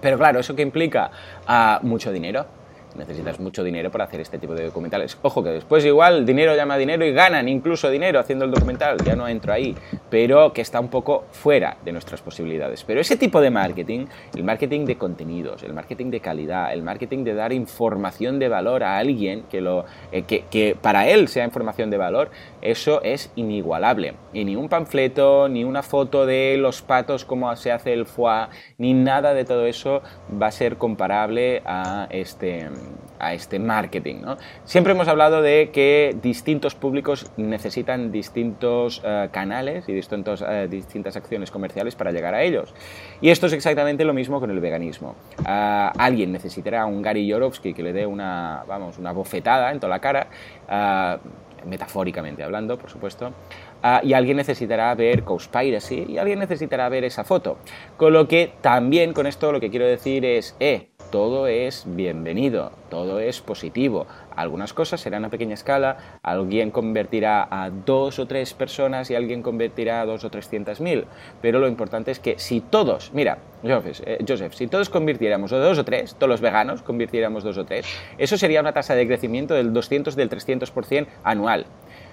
Pero claro, ¿eso que implica? ah, mucho dinero necesitas mucho dinero para hacer este tipo de documentales. Ojo que después igual dinero llama dinero y ganan incluso dinero haciendo el documental, ya no entro ahí, pero que está un poco fuera de nuestras posibilidades. Pero ese tipo de marketing, el marketing de contenidos, el marketing de calidad, el marketing de dar información de valor a alguien que, lo, eh, que, para él sea información de valor, eso es inigualable. Y ni un panfleto, ni una foto de los patos como se hace el foie, ni nada de todo eso va a ser comparable a este a este marketing. Siempre hemos hablado de que distintos públicos necesitan distintos eh, canales y eh, distintas acciones comerciales para llegar a ellos. Y esto es exactamente lo mismo con el veganismo. Ah, alguien necesitará un Gary Yorovsky que le dé una, vamos, una bofetada en toda la cara, metafóricamente hablando, por supuesto, y alguien necesitará ver Cowspiracy y alguien necesitará ver esa foto. Con lo que también con esto lo que quiero decir es, eh, todo es bienvenido, todo es positivo. Algunas cosas serán a pequeña escala, alguien convertirá a dos o tres personas y alguien convertirá a dos o trescientas mil. Pero lo importante es que si todos, mira, Joseph, eh, Joseph, si todos convirtiéramos o dos o tres, todos los veganos convirtiéramos dos o tres, eso sería una tasa de crecimiento del 200 del 300% anual.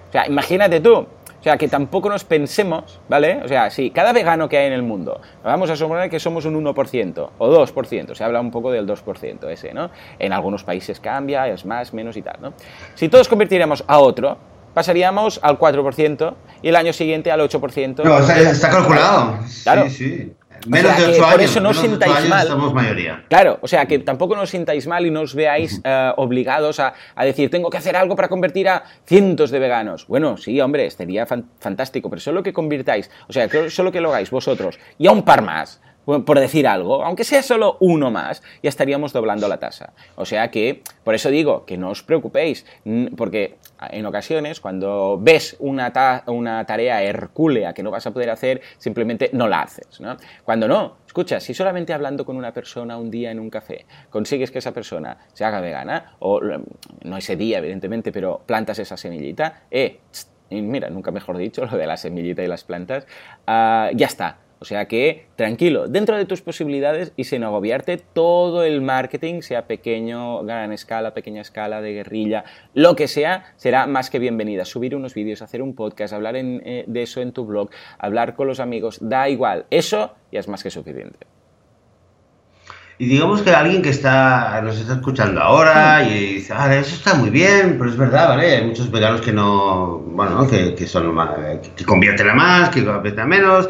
O sea, imagínate tú, o sea, que tampoco nos pensemos, ¿vale? O sea, si cada vegano que hay en el mundo, vamos a suponer que somos un 1% o 2%, se habla un poco del 2% ese, ¿no? En algunos países cambia, es más, menos y tal, ¿no? Si todos convirtiéramos a otro, pasaríamos al 4% y el año siguiente al 8%. No, está, calculado. Claro. Sí, sí. Menos de 8 años. Por eso no os sintáis mal. Somos mayoría. Claro, o sea, que tampoco nos sintáis mal y no os veáis eh, obligados a, decir, tengo que hacer algo para convertir a cientos de veganos. Bueno, sí, hombre, sería fantástico, pero solo que convirtáis, o sea, solo que lo hagáis vosotros y a un par más por decir algo, aunque sea solo uno más, ya estaríamos doblando la tasa. O sea que, por eso digo, que no os preocupéis, porque en ocasiones cuando ves una, una tarea hercúlea que no vas a poder hacer, simplemente no la haces. ¿no? Cuando no, escucha, si solamente hablando con una persona un día en un café consigues que esa persona se haga vegana, o no ese día evidentemente, pero plantas esa semillita, eh, mira, nunca mejor dicho, lo de la semillita y las plantas, ah, ya está o sea que, tranquilo, dentro de tus posibilidades y sin agobiarte, todo el marketing, sea pequeño, gran escala, pequeña escala, de guerrilla, lo que sea, será más que bienvenida. Subir unos vídeos, hacer un podcast, hablar eh, de eso en tu blog, hablar con los amigos, da igual. Eso ya es más que suficiente. Y digamos que alguien que está, nos está escuchando ahora y dice, ah, eso está muy bien, pero es verdad, ¿vale? Hay muchos veganos que no, bueno, que, que son, que convierten a más, que convierten a menos,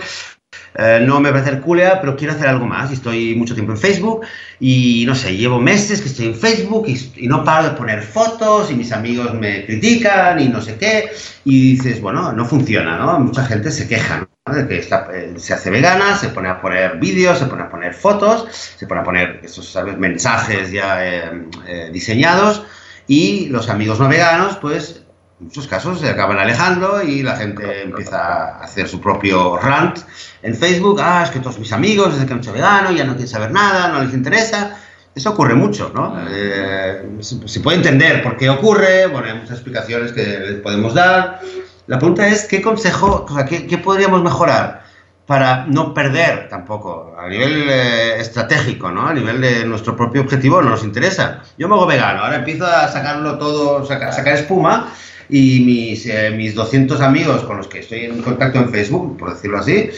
eh, no me parece hercúlea, pero quiero hacer algo más. Estoy mucho tiempo en Facebook y no sé, llevo meses que estoy en Facebook y, no paro de poner fotos y mis amigos me critican y no sé qué. Y dices, bueno, no funciona, ¿no? Mucha gente se queja de que eh, se hace vegana, se pone a poner vídeos, se pone a poner fotos, se pone a poner esos ¿sabes? mensajes ya eh, diseñados y los amigos no veganos, pues muchos casos se acaban alejando y la gente empieza a hacer su propio rant en Facebook. Ah, es que todos mis amigos, desde que han hecho vegano, ya no quieren saber nada, no les interesa. Eso ocurre mucho, ¿no? Eh, se, puede entender por qué ocurre, bueno, hay muchas explicaciones que les podemos dar. La pregunta es, ¿qué consejo, o sea, qué, podríamos mejorar para no perder tampoco, a nivel eh, estratégico, ¿no? A nivel de nuestro propio objetivo, no nos interesa. Yo me hago vegano, ahora empiezo a sacarlo todo, sacar espuma y mis, eh, mis 200 amigos con los que estoy en contacto en Facebook, por decirlo así,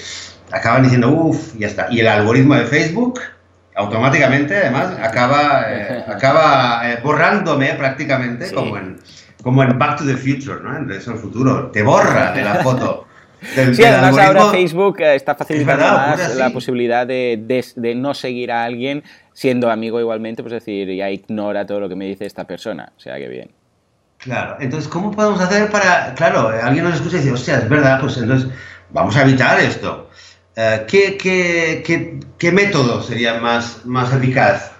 acaban diciendo, uff, ya está. Y el algoritmo de Facebook automáticamente, además, acaba, eh, <laughs> acaba eh, borrándome prácticamente, como, en, como en Back to the Future, ¿no? En al Futuro. Te borra de la foto. <laughs> sí, además ahora Facebook está facilitando más la posibilidad de, de, no seguir a alguien siendo amigo igualmente, pues decir, ya ignora todo lo que me dice esta persona. O sea, que bien. Claro, entonces, ¿cómo podemos hacer para, claro, alguien nos escucha y dice, hostia, es verdad, pues entonces vamos a evitar esto. Eh, ¿qué, qué, qué, qué, método sería más, más eficaz?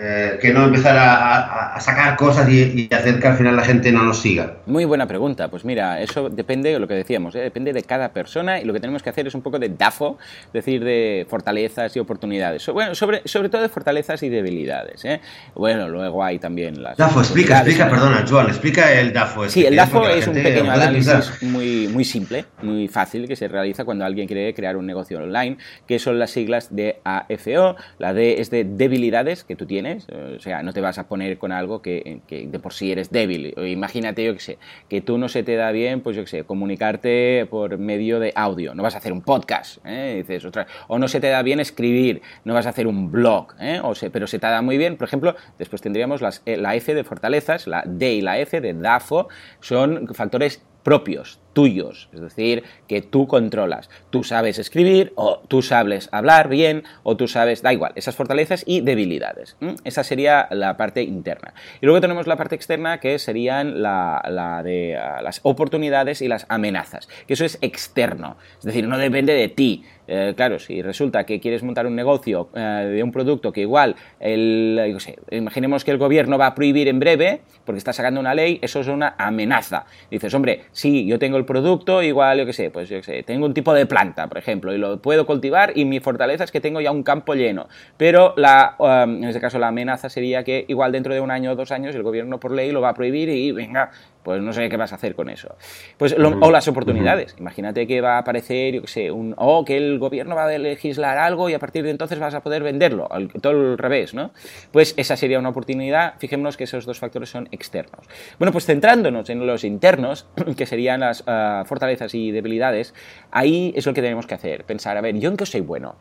Eh, que no empezar a, sacar cosas y, hacer que al final la gente no nos siga? Muy buena pregunta. Pues mira, eso depende de lo que decíamos, ¿eh? depende de cada persona y lo que tenemos que hacer es un poco de DAFO, es decir, de fortalezas y oportunidades. Bueno, sobre, sobre todo de fortalezas y debilidades. ¿eh? Bueno, luego hay también las. DAFO, explica, explica, perdona, Joan, explica el DAFO. Este, sí, el DAFO es un pequeño análisis muy, muy simple, muy fácil, que se realiza cuando alguien quiere crear un negocio online, que son las siglas de AFO. La D es de debilidades que tú tienes o sea, no te vas a poner con algo que, de por sí eres débil. Imagínate, yo que sé, que tú no se te da bien, pues yo que sé, comunicarte por medio de audio. No vas a hacer un podcast, ¿eh? Dices, otra, o no se te da bien escribir, no vas a hacer un blog, ¿eh? o pero se te da muy bien, por ejemplo, después tendríamos las, eh, la F de fortalezas, la D y la F de DAFO, son factores propios, tuyos, es decir, que tú controlas. Tú sabes escribir o tú sabes hablar bien o tú sabes, da igual, esas fortalezas y debilidades. Esa sería la parte interna. Y luego tenemos la parte externa que serían la, de ah, las oportunidades y las amenazas, que eso es externo, es decir, no depende de ti. Eh, claro, si resulta que quieres montar un negocio eh, de un producto que igual, el, imaginemos que el gobierno va a prohibir en breve, porque está sacando una ley, eso es una amenaza. Dices, hombre, sí, yo tengo el producto, igual, yo qué sé, pues yo qué sé, tengo un tipo de planta, por ejemplo, y lo puedo cultivar y mi fortaleza es que tengo ya un campo lleno. Pero la, um, en este caso la amenaza sería que igual dentro de un año o dos años el gobierno por ley lo va a prohibir y venga, pues no sé qué vas a hacer con eso. Pues o las oportunidades. Imagínate que va a aparecer, yo qué sé, un, o que el gobierno va a legislar algo y a partir de entonces vas a poder venderlo, todo al revés, ¿no? Pues esa sería una oportunidad. Fijémonos que esos dos factores son externos. Bueno, pues centrándonos en los internos, <clears throat> que serían las ah, fortalezas y debilidades, ahí es lo que tenemos que hacer. Pensar, a ver, ¿yo en qué soy bueno?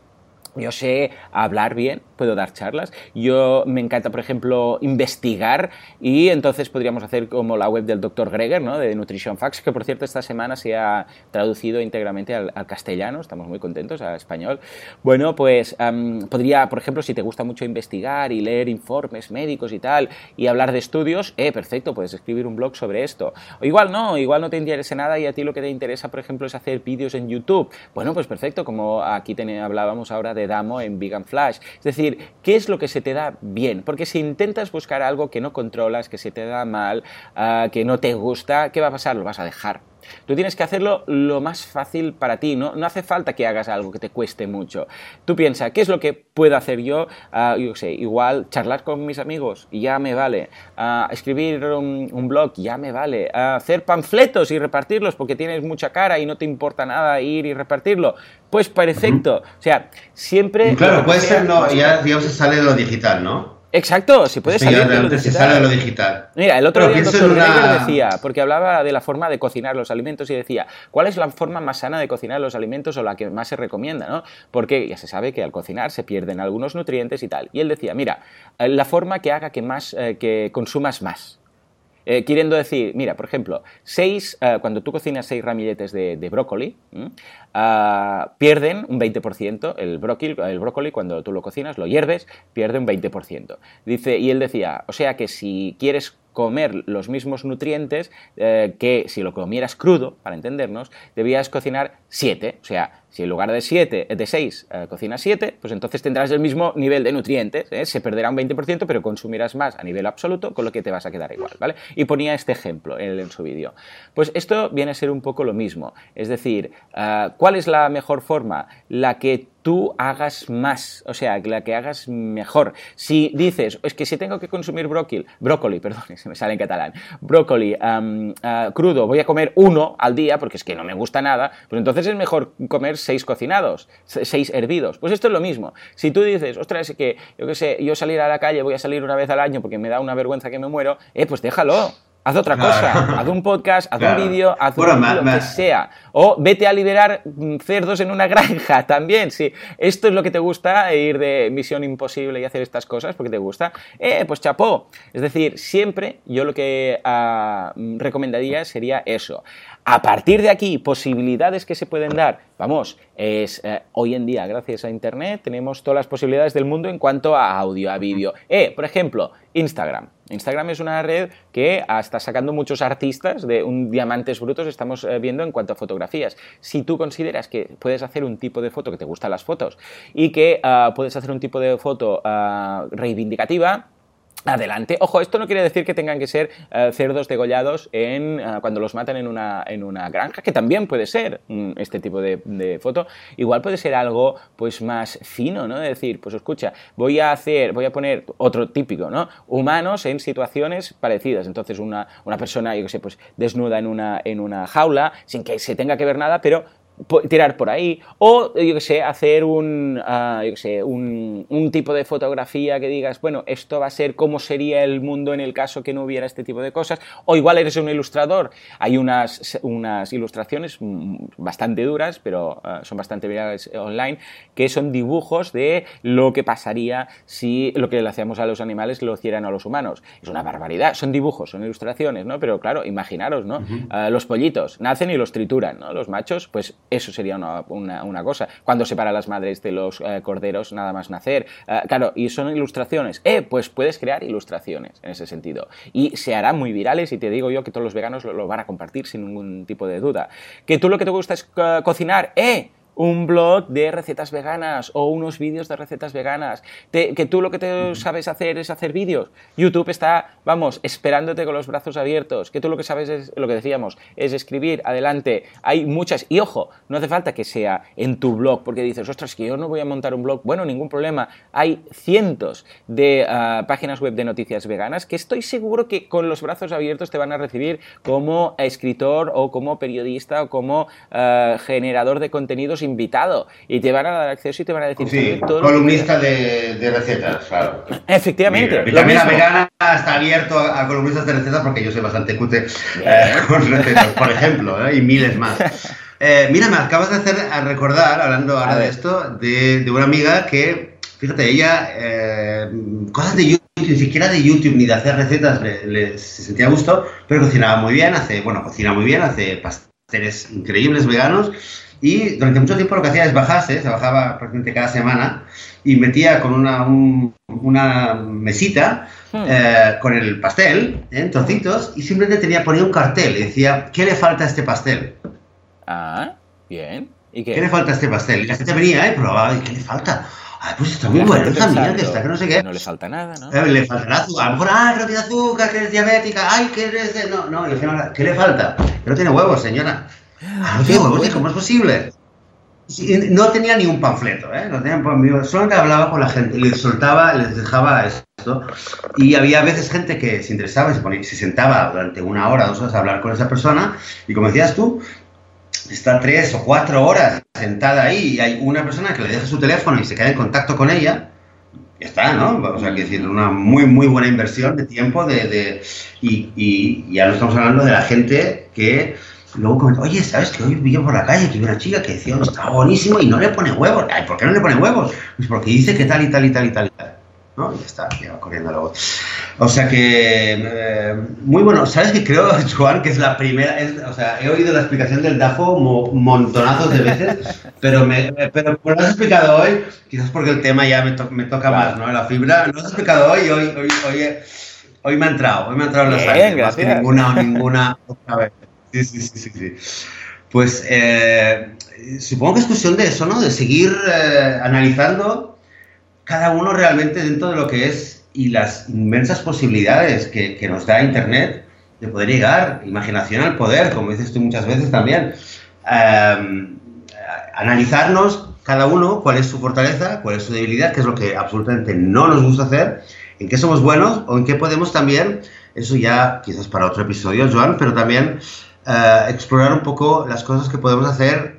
Yo sé hablar bien, puedo dar charlas. Yo me encanta, por ejemplo, investigar y entonces podríamos hacer como la web del Dr. Greger, ¿no? de Nutrition Facts, que por cierto esta semana se ha traducido íntegramente al, castellano, estamos muy contentos, a español. Bueno, pues podría, por ejemplo, si te gusta mucho investigar y leer informes médicos y tal, y hablar de estudios, eh, perfecto, puedes escribir un blog sobre esto. O igual no, igual no te interesa nada y a ti lo que te interesa, por ejemplo, es hacer vídeos en YouTube. Bueno, pues perfecto, como aquí hablábamos ahora de Damo en Vegan Flash. Es decir, ¿qué es lo que se te da bien? Porque si intentas buscar algo que no controlas, que se te da mal, ah, que no te gusta, ¿qué va a pasar? Lo vas a dejar. Tú tienes que hacerlo lo más fácil para ti, no, no hace falta que hagas algo que te cueste mucho. Tú piensa, ¿qué es lo que puedo hacer yo? Uh, yo sé, igual charlar con mis amigos, ya me vale. Uh, escribir un, blog, ya me vale. Uh, hacer panfletos y repartirlos porque tienes mucha cara y no te importa nada ir y repartirlo. Pues perfecto. O sea, siempre... Claro, puede ser, no, ya digamos se sale de lo digital, ¿no? Exacto, si puedes salir de lo digital. lo digital. Mira, el otro día el doctor decía, porque hablaba de la forma de cocinar los alimentos y decía, ¿cuál es la forma más sana de cocinar los alimentos o la que más se recomienda? ¿no? Porque ya se sabe que al cocinar se pierden algunos nutrientes y tal. Y él decía, mira, eh, la forma que haga que, más, eh, que consumas más. Eh, queriendo decir, mira, por ejemplo, seis, eh, cuando tú cocinas seis ramilletes de, brócoli, ah, pierden un 20%. El brócoli, el brócoli, cuando tú lo cocinas, lo hierves, pierde un 20%. Dice, y él decía, o sea que si quieres comer los mismos nutrientes eh, que si lo comieras crudo, para entendernos, debías cocinar 7. O sea, si en lugar de 7, de 6, eh, cocinas 7, pues entonces tendrás el mismo nivel de nutrientes. ¿eh? Se perderá un 20%, pero consumirás más a nivel absoluto, con lo que te vas a quedar igual, ¿vale? Y ponía este ejemplo en, en su vídeo. Pues esto viene a ser un poco lo mismo. Es decir, ¿cuál es la mejor forma? La que tú hagas más, o sea, la que hagas mejor. Si dices, es que si tengo que consumir brócoli, brócoli, <laughs> perdón, se me sale en catalán, brócoli ah, crudo, voy a comer uno al día porque es que no me gusta nada, pues entonces es mejor comer seis cocinados, seis hervidos. Pues esto es lo mismo. Si tú dices, ostras, es que yo qué sé, yo salir a la calle voy a salir una vez al año porque me da una vergüenza que me muero, eh, pues déjalo Haz otra cosa, haz un podcast, haz un vídeo, haz un lo que sea. O vete a liberar cerdos en una granja <laughs> también, sí. Esto es lo que te gusta, ir de misión imposible y hacer estas cosas porque te gusta. Eh, pues chapó. Es decir, siempre yo lo que ah, recomendaría sería eso. A partir de aquí, posibilidades que se pueden dar, vamos, es eh, hoy en día, gracias a Internet, tenemos todas las posibilidades del mundo en cuanto a audio, a vídeo. Eh, por ejemplo, Instagram. Instagram es una red que está sacando muchos artistas de un diamantes brutos, estamos eh, viendo en cuanto a fotografías. Si tú consideras que puedes hacer un tipo de foto que te gustan las fotos y que ah, puedes hacer un tipo de foto ah, reivindicativa, Adelante. Ojo, esto no quiere decir que tengan que ser eh, cerdos degollados en, eh, cuando los matan en una, en una, granja, que también puede ser mm, este tipo de, foto. Igual puede ser algo pues más fino, ¿no? De decir, pues escucha, voy a hacer, voy a poner otro típico, ¿no? Humanos en situaciones parecidas. Entonces, una, una persona, yo qué sé, pues desnuda en una, en una jaula, sin que se tenga que ver nada, pero tirar por ahí, o yo que sé, hacer un, ah, yo que sé, un, un, tipo de fotografía que digas, bueno, esto va a ser cómo sería el mundo en el caso que no hubiera este tipo de cosas, o igual eres un ilustrador, hay unas, unas ilustraciones bastante duras, pero ah, son bastante virales online, que son dibujos de lo que pasaría si lo que le hacíamos a los animales lo hicieran a los humanos. Es una barbaridad, son dibujos, son ilustraciones, ¿no? Pero claro, imaginaros, ¿no? Ah, los pollitos nacen y los trituran, ¿no? Los machos, pues eso sería una, cosa. Cuando separa las madres de los eh, corderos nada más nacer. Eh, claro, y son ilustraciones. Eh, pues puedes crear ilustraciones en ese sentido. Y se harán muy virales y te digo yo que todos los veganos lo, lo van a compartir sin ningún tipo de duda. Que tú lo que te gusta es eh, cocinar, eh, un blog de recetas veganas o unos vídeos de recetas veganas, que tú lo que te sabes hacer es hacer vídeos. YouTube está, vamos, esperándote con los brazos abiertos, que tú lo que sabes es, lo que decíamos, es escribir, adelante. Hay muchas, y ojo, no hace falta que sea en tu blog, porque dices, ostras, que yo no voy a montar un blog. Bueno, ningún problema. Hay cientos de ah, páginas web de noticias veganas que estoy seguro que con los brazos abiertos te van a recibir como escritor o como periodista o como ah, generador de contenidos invitado y te van a dar acceso y te van a decir sí, columnista de, recetas, claro. Efectivamente. Vitamina Vegana está abierto a columnistas de recetas porque yo soy bastante cute eh, <laughs> con recetas, por ejemplo, eh, y miles más. Eh, mira, me acabas de hacer a recordar, hablando ahora de esto, de, una amiga que, fíjate, ella, cosas de YouTube, ni siquiera de YouTube ni de hacer recetas, le, se sentía a gusto, pero cocinaba muy bien, hace, bueno, cocina muy bien, hace pasteles increíbles veganos y durante mucho tiempo lo que hacía es bajarse, se bajaba prácticamente cada semana y metía con una, una mesita hmm. eh, con el pastel en trocitos y simplemente tenía, ponía un cartel y decía, ¿qué le falta a este pastel? Ah, bien. ¿Y qué? le falta a este pastel? Y la gente venía y probaba, ¿y qué le falta? Ay, pues está muy bueno, mierda, que está, que no sé qué. No le falta nada, ¿no? Eh, le faltará azúcar. A lo mejor, ah, que no tiene azúcar, que eres diabética, ay, que eres... No, no, y ¿qué le falta? Que no tiene huevos, señora. Ah, ¿cómo es posible? No tenía ni un panfleto, ¿eh? No tenía, solamente hablaba con la gente, les soltaba, les dejaba esto. Y había veces gente que se interesaba, se, ponía, se sentaba durante una hora, dos horas a hablar con esa persona. Y como decías tú, está tres o cuatro horas sentada ahí y hay una persona que le deja su teléfono y se queda en contacto con ella. Ya está, ¿no? O sea, que decir, una muy, muy buena inversión de tiempo de, de y, y ya no estamos hablando de la gente que luego comentó, oye, ¿sabes que hoy vi por la calle que vi una chica que decía, que estaba buenísimo y no le pone huevos? Ay, ¿por qué no le pone huevos? Pues porque dice que tal y tal y tal y tal y tal. ¿no? Y ya está, ya va corriendo luego. O sea que, eh, muy bueno. ¿Sabes que creo, <laughs> Juan, que es la primera, o sea, he oído la explicación del DAFO montonazos de veces, <laughs> pero me, pero lo has explicado hoy, quizás porque el tema ya me, me toca más, ¿no? La fibra, lo has explicado hoy, hoy, hoy, hoy, hoy me ha entrado, hoy me ha entrado en la sangre, más que ninguna ninguna otra vez. Sí, sí, sí, sí. Pues eh, supongo que es cuestión de eso, ¿no? De seguir eh, analizando cada uno realmente dentro de lo que es y las inmensas posibilidades que, nos da Internet de poder llegar, imaginación al poder, como dices tú muchas veces también. Em, analizarnos cada uno cuál es su fortaleza, cuál es su debilidad, qué es lo que absolutamente no nos gusta hacer, en qué somos buenos o en qué podemos también, eso ya quizás para otro episodio, Joan, pero también eh, explorar un poco las cosas que podemos hacer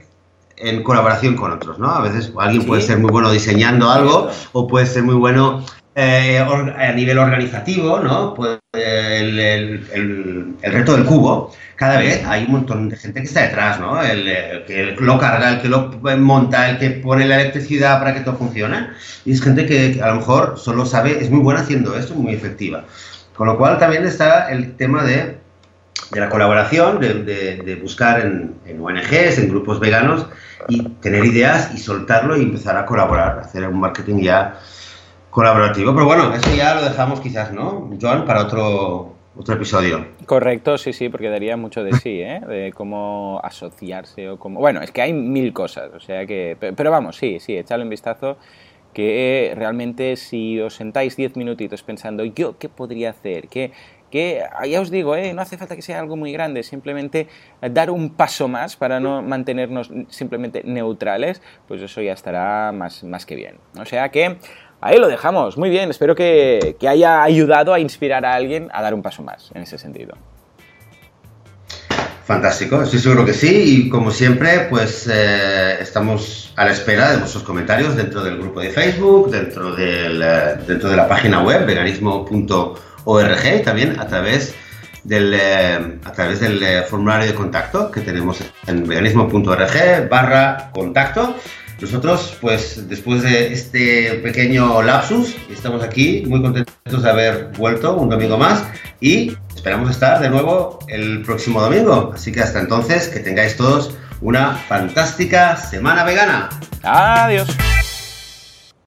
en colaboración con otros, ¿no? A veces alguien puede ser muy bueno diseñando algo o puede ser muy bueno eh, a nivel organizativo, ¿no? Pues el, reto del cubo, cada vez hay un montón de gente que está detrás, ¿no? El, que lo carga, el que lo monta, el que pone la electricidad para que todo funcione. Y es gente que a lo mejor solo sabe, es muy buena haciendo esto, muy efectiva. Con lo cual también está el tema de, la colaboración, de, buscar en, en, ONGs, en grupos veganos y tener ideas y soltarlo y empezar a colaborar, hacer un marketing ya colaborativo. Pero bueno, eso ya lo dejamos quizás, ¿no, John, para otro, otro episodio. Correcto, sí, sí, porque daría mucho de sí, ¿eh? De cómo asociarse o cómo... Bueno, es que hay mil cosas, o sea que... Pero vamos, sí, sí, echadle un vistazo que realmente si os sentáis 10 minutitos pensando, ¿yo qué podría hacer? ¿Qué, que ya os digo, ¿eh? no hace falta que sea algo muy grande, simplemente dar un paso más para no mantenernos simplemente neutrales, pues eso ya estará más, más que bien. O sea que ahí lo dejamos, muy bien, espero que, que haya ayudado a inspirar a alguien a dar un paso más en ese sentido. Fantástico, estoy seguro que sí y como siempre pues eh, estamos a la espera de vuestros comentarios dentro del grupo de Facebook, dentro, del, eh, dentro de la página web veganismo.org y también a través del, eh, a través del formulario de contacto que tenemos en veganismo.org barra contacto. Nosotros pues después de este pequeño lapsus estamos aquí muy contentos de haber vuelto un domingo más y esperamos estar de nuevo el próximo domingo. Así que hasta entonces, que tengáis todos una fantástica semana vegana. Adiós.